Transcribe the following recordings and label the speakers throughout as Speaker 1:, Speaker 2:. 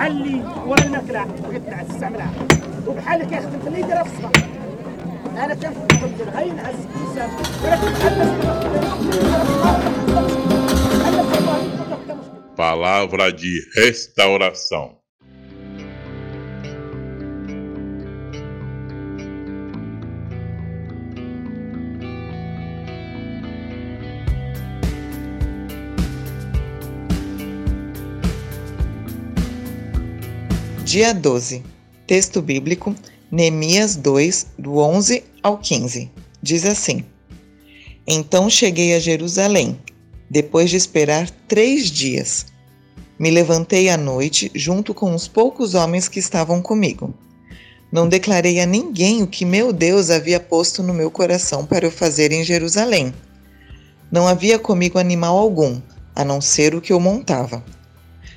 Speaker 1: بحال اللي ورا الماكله بغيت تستعملها وبحال اللي كيخدم في اللي يديرها في الصباح انا كنفهم غير نعس الانسان ولكن بحال
Speaker 2: Palavra de restauração.
Speaker 3: Dia 12. Texto bíblico, Neemias 2, do 11 ao 15. Diz assim: Então cheguei a Jerusalém, depois de esperar três dias. Me levantei à noite junto com os poucos homens que estavam comigo. Não declarei a ninguém o que meu Deus havia posto no meu coração para eu fazer em Jerusalém. Não havia comigo animal algum, a não ser o que eu montava.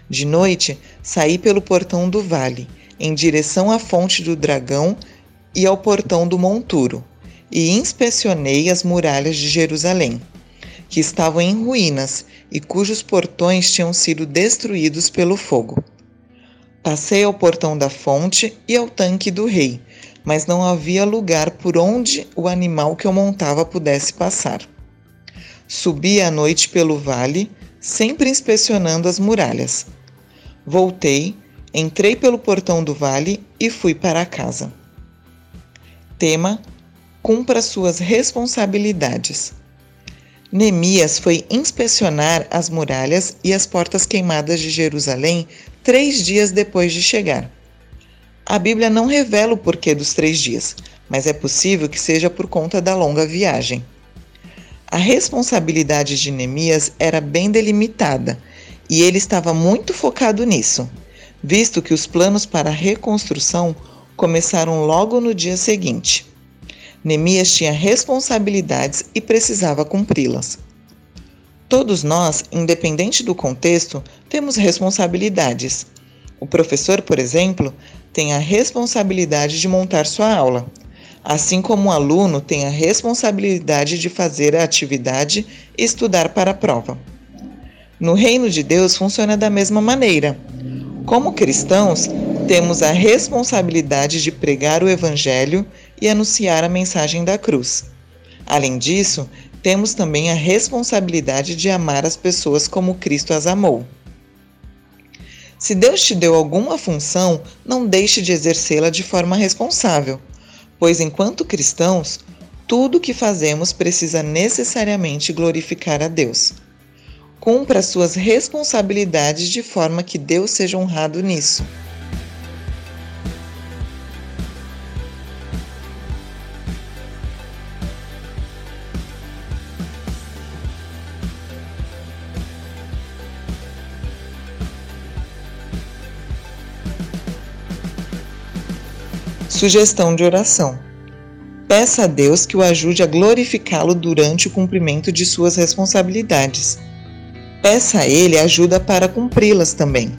Speaker 3: De noite, saí pelo portão do vale, em direção à fonte do dragão e ao portão do monturo, e inspecionei as muralhas de Jerusalém, que estavam em ruínas e cujos portões tinham sido destruídos pelo fogo. Passei ao portão da fonte e ao tanque do rei, mas não havia lugar por onde o animal que eu montava pudesse passar. Subi à noite pelo vale, sempre inspecionando as muralhas. Voltei, entrei pelo portão do vale e fui para casa. Tema: Cumpra suas responsabilidades. Neemias foi inspecionar as muralhas e as portas queimadas de Jerusalém três dias depois de chegar. A Bíblia não revela o porquê dos três dias, mas é possível que seja por conta da longa viagem. A responsabilidade de Neemias era bem delimitada e ele estava muito focado nisso, visto que os planos para a reconstrução começaram logo no dia seguinte. Neemias tinha responsabilidades e precisava cumpri-las. Todos nós, independente do contexto, temos responsabilidades. O professor, por exemplo, tem a responsabilidade de montar sua aula assim como o aluno tem a responsabilidade de fazer a atividade e estudar para a prova. No reino de Deus funciona da mesma maneira. Como cristãos, temos a responsabilidade de pregar o Evangelho e anunciar a mensagem da cruz. Além disso, temos também a responsabilidade de amar as pessoas como Cristo as amou. Se Deus te deu alguma função, não deixe de exercê-la de forma responsável pois enquanto cristãos, tudo o que fazemos precisa necessariamente glorificar a Deus. Cumpra suas responsabilidades de forma que Deus seja honrado nisso. Sugestão de oração. Peça a Deus que o ajude a glorificá-lo durante o cumprimento de suas responsabilidades. Peça a Ele ajuda para cumpri-las também.